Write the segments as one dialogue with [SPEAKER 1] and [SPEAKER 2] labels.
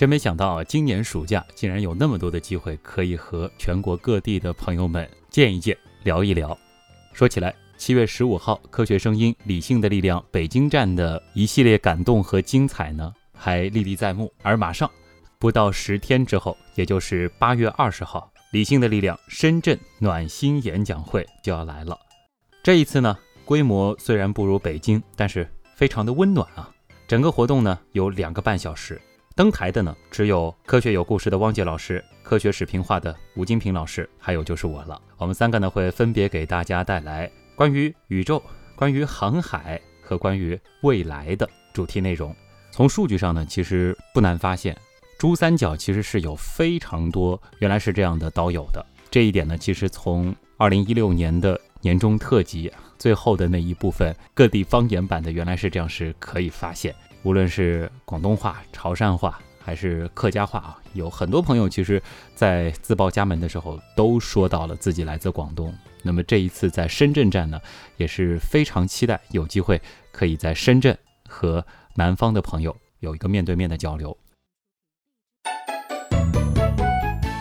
[SPEAKER 1] 真没想到，今年暑假竟然有那么多的机会可以和全国各地的朋友们见一见、聊一聊。说起来，七月十五号，《科学声音：理性的力量》北京站的一系列感动和精彩呢，还历历在目。而马上不到十天之后，也就是八月二十号，《理性的力量》深圳暖心演讲会就要来了。这一次呢，规模虽然不如北京，但是非常的温暖啊。整个活动呢有两个半小时。登台的呢，只有科学有故事的汪杰老师、科学史评话的吴金平老师，还有就是我了。我们三个呢，会分别给大家带来关于宇宙、关于航海和关于未来的主题内容。从数据上呢，其实不难发现，珠三角其实是有非常多原来是这样的导友的。这一点呢，其实从二零一六年的年终特辑最后的那一部分各地方言版的原来是这样是可以发现。无论是广东话、潮汕话还是客家话啊，有很多朋友其实，在自报家门的时候都说到了自己来自广东。那么这一次在深圳站呢，也是非常期待有机会可以在深圳和南方的朋友有一个面对面的交流。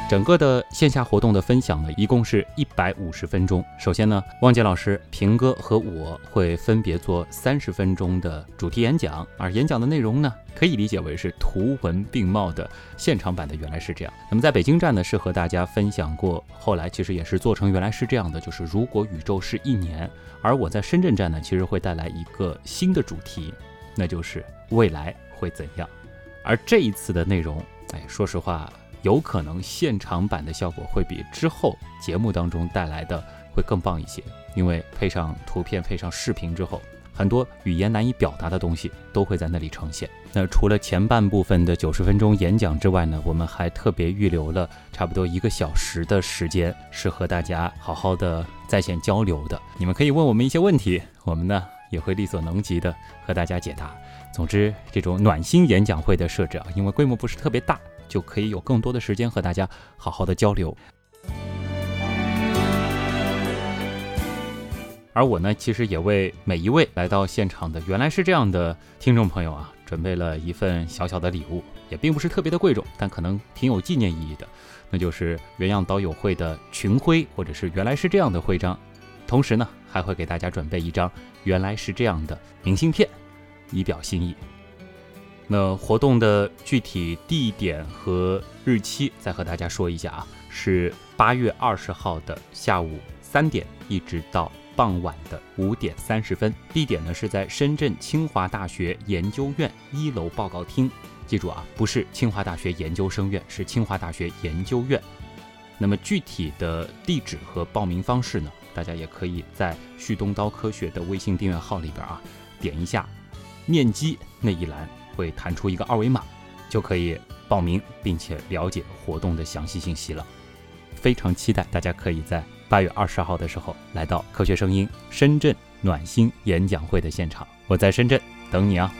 [SPEAKER 1] 整个的线下活动的分享呢，一共是一百五十分钟。首先呢，汪杰老师、平哥和我会分别做三十分钟的主题演讲，而演讲的内容呢，可以理解为是图文并茂的现场版的。原来是这样。那么在北京站呢，是和大家分享过，后来其实也是做成原来是这样的，就是如果宇宙是一年。而我在深圳站呢，其实会带来一个新的主题，那就是未来会怎样。而这一次的内容，哎，说实话。有可能现场版的效果会比之后节目当中带来的会更棒一些，因为配上图片、配上视频之后，很多语言难以表达的东西都会在那里呈现。那除了前半部分的九十分钟演讲之外呢，我们还特别预留了差不多一个小时的时间，是和大家好好的在线交流的。你们可以问我们一些问题，我们呢也会力所能及的和大家解答。总之，这种暖心演讲会的设置啊，因为规模不是特别大。就可以有更多的时间和大家好好的交流。而我呢，其实也为每一位来到现场的原来是这样的听众朋友啊，准备了一份小小的礼物，也并不是特别的贵重，但可能挺有纪念意义的，那就是原样导友会的群徽，或者是原来是这样的徽章。同时呢，还会给大家准备一张原来是这样的明信片，以表心意。那活动的具体地点和日期再和大家说一下啊，是八月二十号的下午三点，一直到傍晚的五点三十分。地点呢是在深圳清华大学研究院一楼报告厅。记住啊，不是清华大学研究生院，是清华大学研究院。那么具体的地址和报名方式呢，大家也可以在旭东刀科学的微信订阅号里边啊，点一下面基那一栏。会弹出一个二维码，就可以报名并且了解活动的详细信息了。非常期待大家可以在八月二十号的时候来到科学声音深圳暖心演讲会的现场，我在深圳等你啊。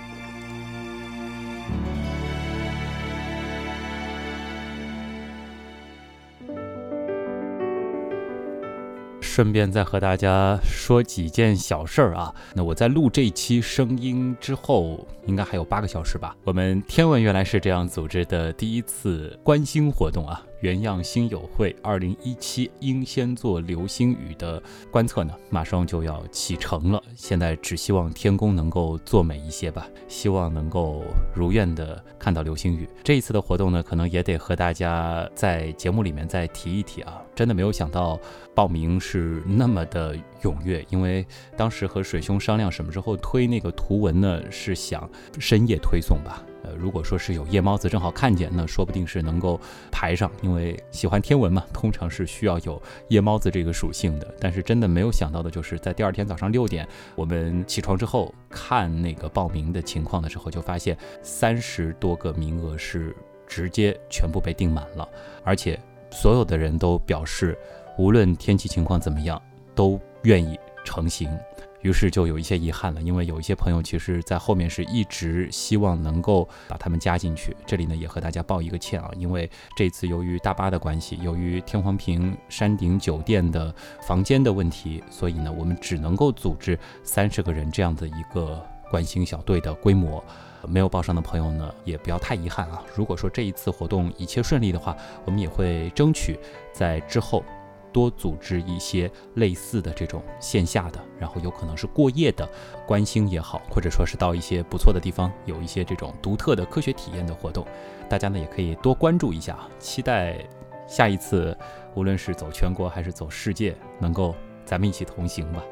[SPEAKER 1] 顺便再和大家说几件小事儿啊。那我在录这期声音之后，应该还有八个小时吧。我们天文原来是这样组织的第一次观星活动啊。原样星友会二零一七英仙座流星雨的观测呢，马上就要启程了。现在只希望天宫能够做美一些吧，希望能够如愿的看到流星雨。这一次的活动呢，可能也得和大家在节目里面再提一提啊。真的没有想到报名是那么的踊跃，因为当时和水兄商量什么时候推那个图文呢，是想深夜推送吧。如果说是有夜猫子正好看见，那说不定是能够排上，因为喜欢天文嘛，通常是需要有夜猫子这个属性的。但是真的没有想到的就是，在第二天早上六点，我们起床之后看那个报名的情况的时候，就发现三十多个名额是直接全部被订满了，而且所有的人都表示，无论天气情况怎么样，都愿意成行。于是就有一些遗憾了，因为有一些朋友其实在后面是一直希望能够把他们加进去。这里呢也和大家报一个歉啊，因为这次由于大巴的关系，由于天皇坪山顶酒店的房间的问题，所以呢我们只能够组织三十个人这样的一个观星小队的规模。没有报上的朋友呢，也不要太遗憾啊。如果说这一次活动一切顺利的话，我们也会争取在之后。多组织一些类似的这种线下的，然后有可能是过夜的观星也好，或者说是到一些不错的地方，有一些这种独特的科学体验的活动，大家呢也可以多关注一下，期待下一次，无论是走全国还是走世界，能够咱们一起同行吧。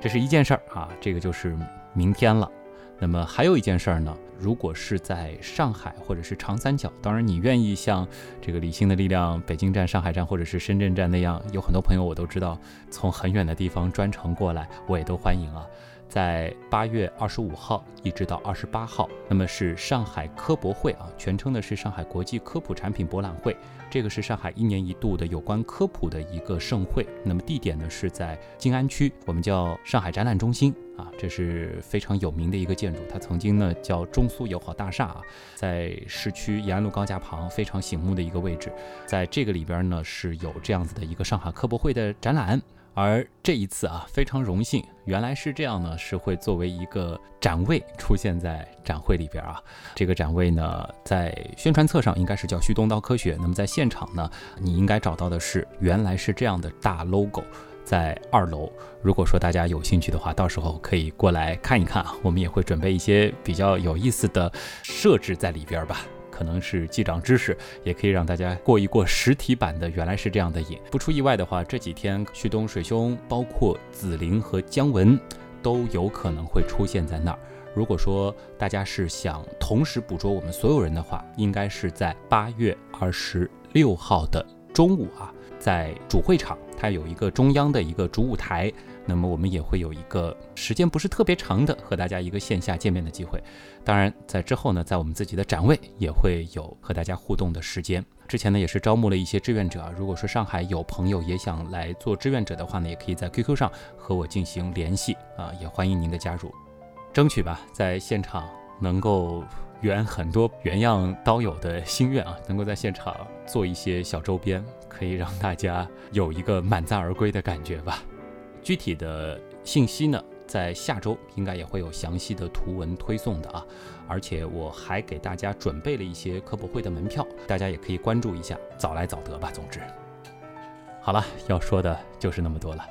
[SPEAKER 1] 这是一件事儿啊，这个就是明天了。那么还有一件事儿呢，如果是在上海或者是长三角，当然你愿意像这个理性的力量北京站、上海站或者是深圳站那样，有很多朋友我都知道从很远的地方专程过来，我也都欢迎啊。在八月二十五号一直到二十八号，那么是上海科博会啊，全称的是上海国际科普产品博览会。这个是上海一年一度的有关科普的一个盛会。那么地点呢是在静安区，我们叫上海展览中心啊，这是非常有名的一个建筑。它曾经呢叫中苏友好大厦啊，在市区延安路高架旁，非常醒目的一个位置。在这个里边呢是有这样子的一个上海科博会的展览。而这一次啊，非常荣幸，原来是这样呢，是会作为一个展位出现在展会里边啊。这个展位呢，在宣传册上应该是叫“旭东刀科学”，那么在现场呢，你应该找到的是原来是这样的大 logo，在二楼。如果说大家有兴趣的话，到时候可以过来看一看啊，我们也会准备一些比较有意思的设置在里边吧。可能是记长知识，也可以让大家过一过实体版的。原来是这样的瘾。不出意外的话，这几天旭东、水兄，包括紫菱和姜文，都有可能会出现在那儿。如果说大家是想同时捕捉我们所有人的话，应该是在八月二十六号的中午啊，在主会场，它有一个中央的一个主舞台。那么我们也会有一个时间不是特别长的和大家一个线下见面的机会。当然，在之后呢，在我们自己的展位也会有和大家互动的时间。之前呢，也是招募了一些志愿者。如果说上海有朋友也想来做志愿者的话呢，也可以在 QQ 上和我进行联系啊，也欢迎您的加入。争取吧，在现场能够圆很多原样刀友的心愿啊，能够在现场做一些小周边，可以让大家有一个满载而归的感觉吧。具体的信息呢，在下周应该也会有详细的图文推送的啊，而且我还给大家准备了一些科普会的门票，大家也可以关注一下，早来早得吧。总之，好了，要说的就是那么多了。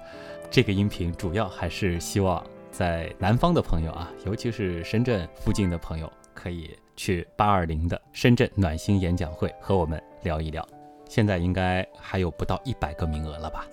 [SPEAKER 1] 这个音频主要还是希望在南方的朋友啊，尤其是深圳附近的朋友，可以去八二零的深圳暖心演讲会和我们聊一聊。现在应该还有不到一百个名额了吧？